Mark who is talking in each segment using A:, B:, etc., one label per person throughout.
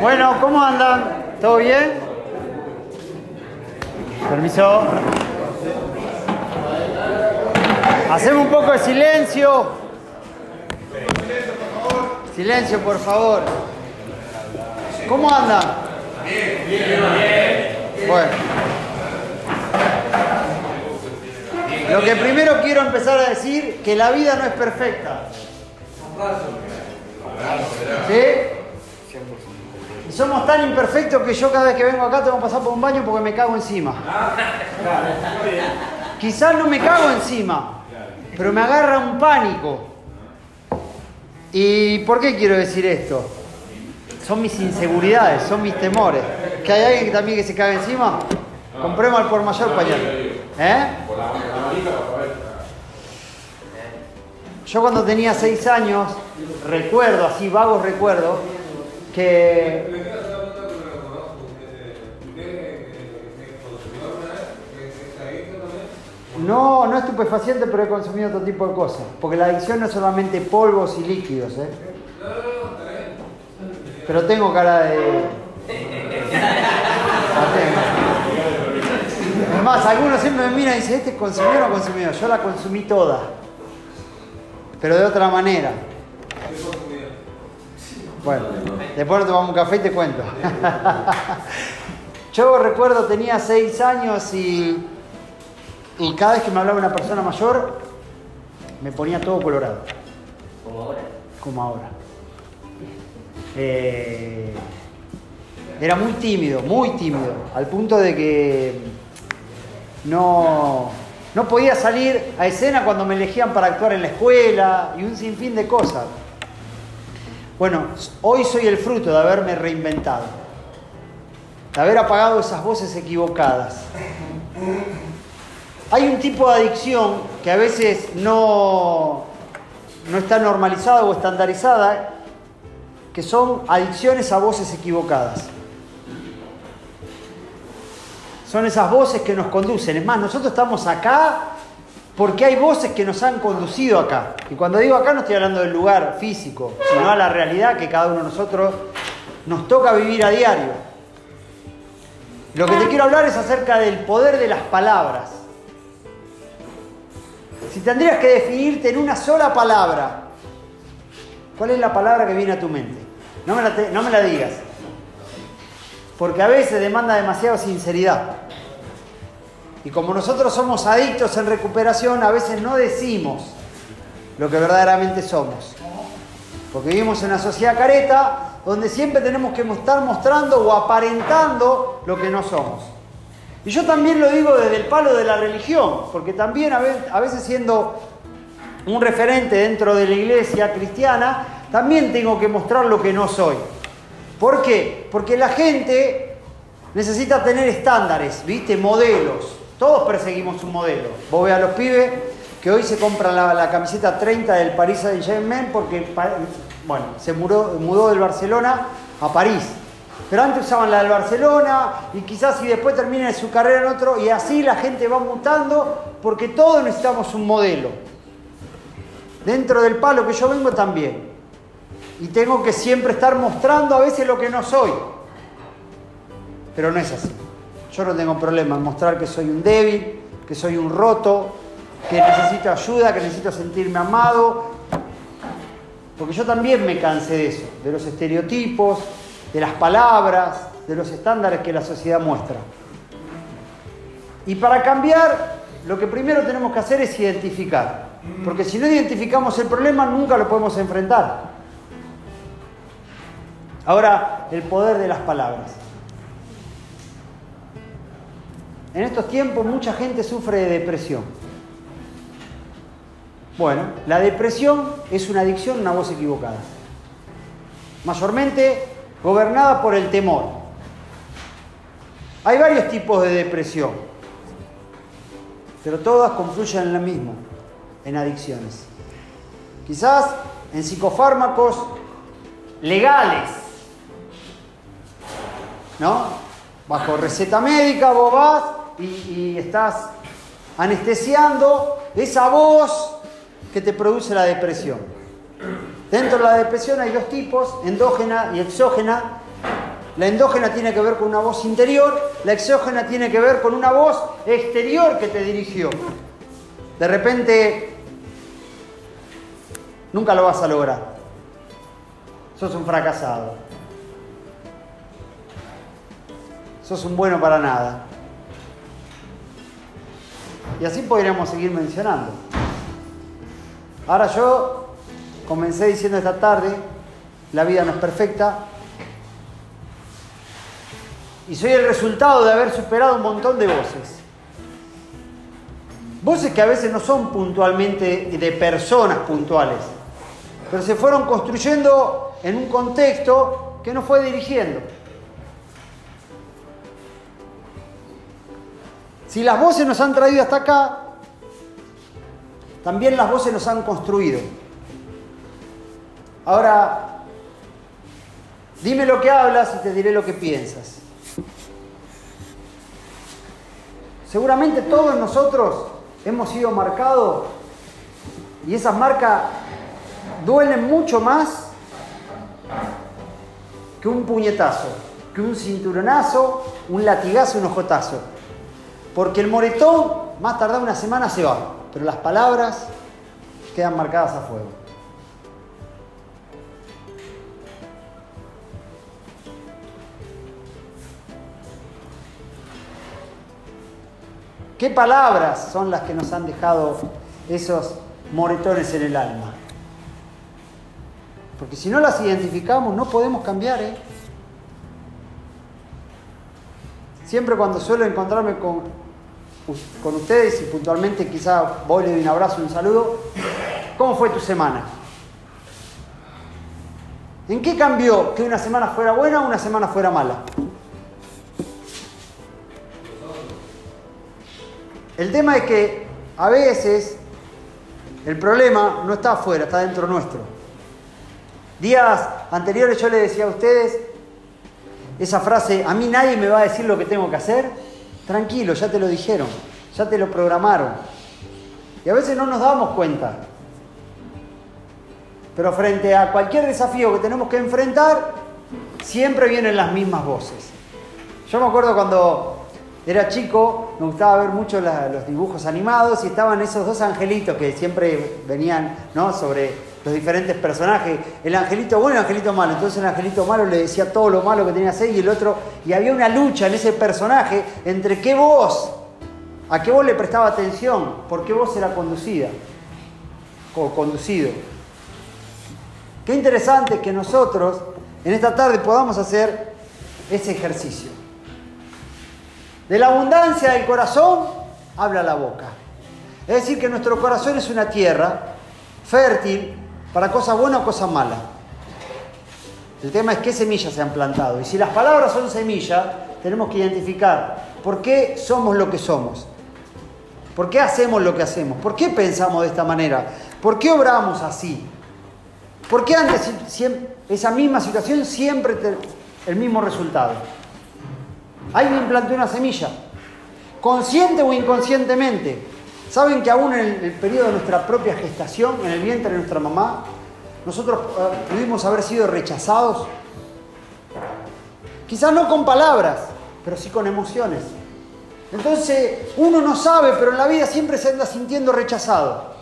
A: Bueno, ¿cómo andan? ¿Todo bien? Permiso. Hacemos un poco de silencio. Silencio, por favor. ¿Cómo andan? Bueno. Lo que primero quiero empezar a decir, que la vida no es perfecta. ¿Sí? Y somos tan imperfectos que yo cada vez que vengo acá tengo que pasar por un baño porque me cago encima. Quizás no me cago encima, pero me agarra un pánico. ¿Y por qué quiero decir esto? Son mis inseguridades, son mis temores. ¿Que hay alguien también que se caga encima? Compremos al por mayor pañal. ¿Eh? Yo cuando tenía seis años, recuerdo, así vagos recuerdos, que No, no estupefaciente, pero he consumido otro tipo de cosas. Porque la adicción no es solamente polvos y líquidos, ¿eh? Pero tengo cara de. Es más, algunos siempre me miran y dicen, ¿este es consumido o no consumido? Yo la consumí toda. Pero de otra manera. Bueno, después nos tomamos un café y te cuento. Yo recuerdo, tenía seis años y y cada vez que me hablaba una persona mayor, me ponía todo colorado.
B: Como ahora.
A: Como ahora. Eh, era muy tímido, muy tímido, al punto de que no, no podía salir a escena cuando me elegían para actuar en la escuela y un sinfín de cosas. Bueno, hoy soy el fruto de haberme reinventado, de haber apagado esas voces equivocadas. Hay un tipo de adicción que a veces no, no está normalizada o estandarizada, que son adicciones a voces equivocadas. Son esas voces que nos conducen. Es más, nosotros estamos acá porque hay voces que nos han conducido acá. Y cuando digo acá no estoy hablando del lugar físico, sino a la realidad que cada uno de nosotros nos toca vivir a diario. Lo que te quiero hablar es acerca del poder de las palabras. Si tendrías que definirte en una sola palabra, ¿cuál es la palabra que viene a tu mente? No me la, no me la digas. Porque a veces demanda demasiada sinceridad. Y como nosotros somos adictos en recuperación, a veces no decimos lo que verdaderamente somos. Porque vivimos en una sociedad careta donde siempre tenemos que estar mostrando o aparentando lo que no somos. Y yo también lo digo desde el palo de la religión, porque también a veces siendo un referente dentro de la iglesia cristiana, también tengo que mostrar lo que no soy. ¿Por qué? Porque la gente necesita tener estándares, ¿viste? Modelos. Todos perseguimos un modelo. Vos ve a los pibes que hoy se compran la, camiseta 30 del Paris Saint-Germain porque, bueno, se mudó, del Barcelona a París. Pero antes usaban la del Barcelona y quizás si después termina su carrera en otro y así la gente va mutando porque todos necesitamos un modelo. Dentro del palo que yo vengo también. Y tengo que siempre estar mostrando a veces lo que no soy. Pero no es así. Yo no tengo problema en mostrar que soy un débil, que soy un roto, que necesito ayuda, que necesito sentirme amado. Porque yo también me cansé de eso, de los estereotipos, de las palabras, de los estándares que la sociedad muestra. Y para cambiar, lo que primero tenemos que hacer es identificar. Porque si no identificamos el problema, nunca lo podemos enfrentar. Ahora, el poder de las palabras. En estos tiempos mucha gente sufre de depresión. Bueno, la depresión es una adicción, una voz equivocada. Mayormente gobernada por el temor. Hay varios tipos de depresión, pero todas confluyen en lo mismo, en adicciones. Quizás en psicofármacos legales, ¿no? Bajo receta médica vos vas y, estás anestesiando esa voz que te produce la depresión. Dentro de la depresión hay dos tipos, endógena y exógena. La endógena tiene que ver con una voz interior, la exógena tiene que ver con una voz exterior que te dirigió. De repente, nunca lo vas a lograr. Sos un fracasado. Sos un bueno para nada. Y así podríamos seguir mencionando. Ahora yo comencé diciendo esta tarde, la vida no es perfecta, y soy el resultado de haber superado un montón de voces. Voces que a veces no son puntualmente de personas puntuales, pero se fueron construyendo en un contexto que nos fue dirigiendo. Si las voces nos han traído hasta acá, también las voces nos han construido. Ahora, dime lo que hablas y te diré lo que piensas. Seguramente todos nosotros hemos sido marcados y esas marcas duelen mucho más que un puñetazo, que un cinturonazo, un latigazo, un ojotazo. Porque el moretón, más tardar una semana, se va, pero las palabras quedan marcadas a fuego. ¿Qué palabras son las que nos han dejado esos moretones en el alma? Porque si no las identificamos no podemos cambiar. ¿eh? Siempre cuando suelo encontrarme con, con ustedes y puntualmente quizá voy le doy un abrazo, un saludo, ¿cómo fue tu semana? ¿En qué cambió que una semana fuera buena o una semana fuera mala? El tema es que a veces el problema no está afuera, está dentro nuestro. Días anteriores yo le decía a ustedes esa frase, a mí nadie me va a decir lo que tengo que hacer. Tranquilo, ya te lo dijeron, ya te lo programaron. Y a veces no nos damos cuenta. Pero frente a cualquier desafío que tenemos que enfrentar, siempre vienen las mismas voces. Yo me acuerdo cuando era chico, me gustaba ver mucho los dibujos animados y estaban esos dos angelitos que siempre venían ¿no? sobre los diferentes personajes. El angelito bueno el angelito malo. Entonces el angelito malo le decía todo lo malo que tenía que hacer y el otro. Y había una lucha en ese personaje entre qué voz, a qué voz le prestaba atención, por qué voz era conducida o conducido. Qué interesante que nosotros en esta tarde podamos hacer ese ejercicio. De la abundancia del corazón habla la boca. Es decir, que nuestro corazón es una tierra fértil para cosas buenas o cosas malas. El tema es qué semillas se han plantado. Y si las palabras son semillas, tenemos que identificar por qué somos lo que somos. ¿Por qué hacemos lo que hacemos? ¿Por qué pensamos de esta manera? ¿Por qué obramos así? ¿Por qué antes esa misma situación siempre el mismo resultado? Alguien plantó una semilla, consciente o inconscientemente. ¿Saben que aún en el periodo de nuestra propia gestación, en el vientre de nuestra mamá, nosotros eh, pudimos haber sido rechazados? Quizás no con palabras, pero sí con emociones. Entonces uno no sabe, pero en la vida siempre se anda sintiendo rechazado.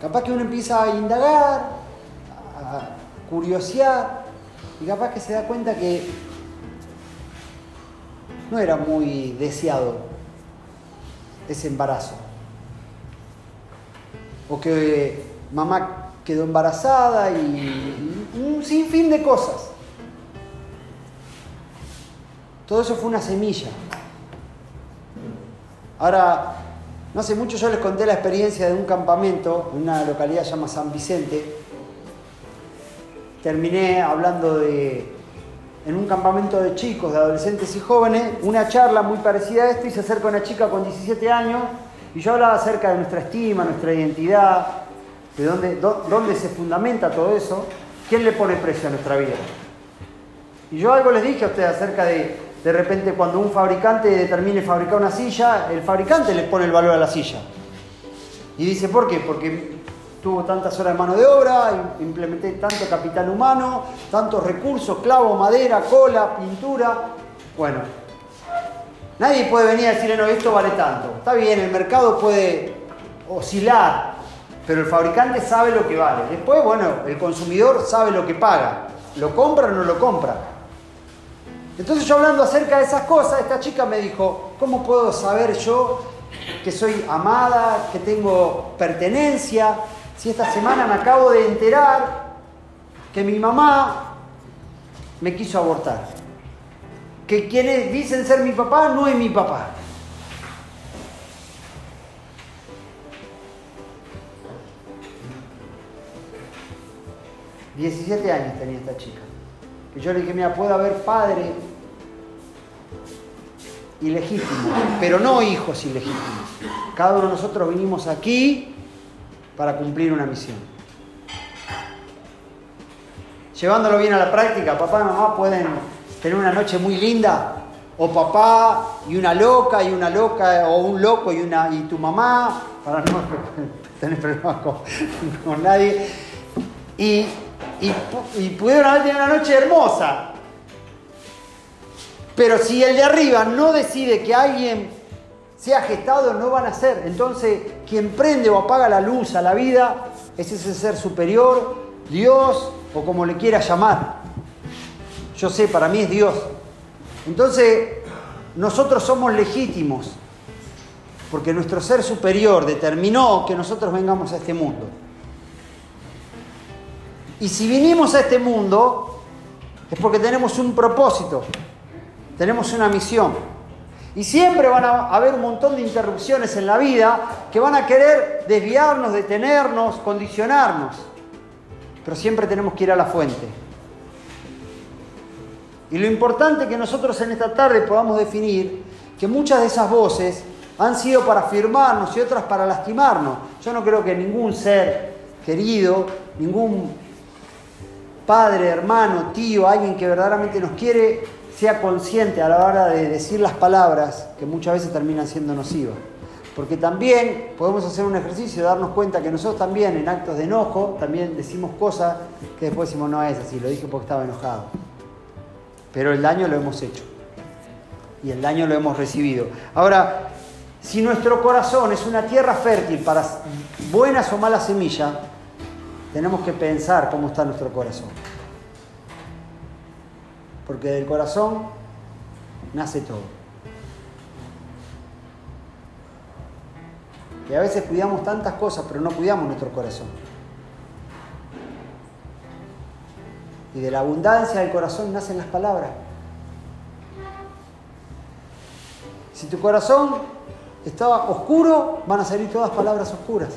A: Capaz que uno empieza a indagar, a curiosear, y capaz que se da cuenta que no era muy deseado ese embarazo. O que mamá quedó embarazada y un sinfín de cosas. Todo eso fue una semilla. Ahora, no hace mucho yo les conté la experiencia de un campamento en una localidad llamada San Vicente, terminé hablando de, en un campamento de chicos, de adolescentes y jóvenes, una charla muy parecida a esto y se acerca una chica con 17 años y yo hablaba acerca de nuestra estima, nuestra identidad, de dónde, se fundamenta todo eso, quién le pone precio a nuestra vida. Y yo algo les dije a ustedes acerca de, de repente, cuando un fabricante determine fabricar una silla, el fabricante le pone el valor a la silla. Y dice, ¿por qué? Porque tuvo tantas horas de mano de obra, implementé tanto capital humano, tantos recursos, clavo, madera, cola, pintura. Bueno, nadie puede venir a decirle, no, esto vale tanto. Está bien, el mercado puede oscilar, pero el fabricante sabe lo que vale. Después, bueno, el consumidor sabe lo que paga. ¿Lo compra o no lo compra? Entonces yo hablando acerca de esas cosas, esta chica me dijo, ¿cómo puedo saber yo que soy amada, que tengo pertenencia? Si esta semana me acabo de enterar que mi mamá me quiso abortar. Que quienes dicen ser mi papá no es mi papá. Diecisiete años tenía esta chica. Que yo le dije, mira, puede haber padre ilegítimo, pero no hijos ilegítimos. Cada uno de nosotros vinimos aquí para cumplir una misión. Llevándolo bien a la práctica, papá y mamá pueden tener una noche muy linda, o papá y una loca y una loca, o un loco y, una, y tu mamá, para no tener problemas con, nadie, y, y pudieron haber tenido una noche hermosa. Pero si el de arriba no decide que alguien sea gestado, no van a ser. Entonces, quien prende o apaga la luz a la vida es ese ser superior, Dios o como le quiera llamar. Yo sé, para mí es Dios. Entonces, nosotros somos legítimos porque nuestro ser superior determinó que nosotros vengamos a este mundo. Y si vinimos a este mundo es porque tenemos un propósito, tenemos una misión. Y siempre van a haber un montón de interrupciones en la vida que van a querer desviarnos, detenernos, condicionarnos. Pero siempre tenemos que ir a la fuente. Y lo importante que nosotros en esta tarde podamos definir que muchas de esas voces han sido para afirmarnos y otras para lastimarnos. Yo no creo que ningún ser querido, ningún padre, hermano, tío, alguien que verdaderamente nos quiere, sea consciente a la hora de decir las palabras que muchas veces terminan siendo nocivas. Porque también podemos hacer un ejercicio darnos cuenta que nosotros también en actos de enojo también decimos cosas que después decimos no es así, lo dije porque estaba enojado. Pero el daño lo hemos hecho. Y el daño lo hemos recibido. Ahora, si nuestro corazón es una tierra fértil para buenas o malas semillas, tenemos que pensar cómo está nuestro corazón porque del corazón nace todo. Y a veces cuidamos tantas cosas, pero no cuidamos nuestro corazón. Y de la abundancia del corazón nacen las palabras. Si tu corazón está oscuro, van a salir todas palabras oscuras.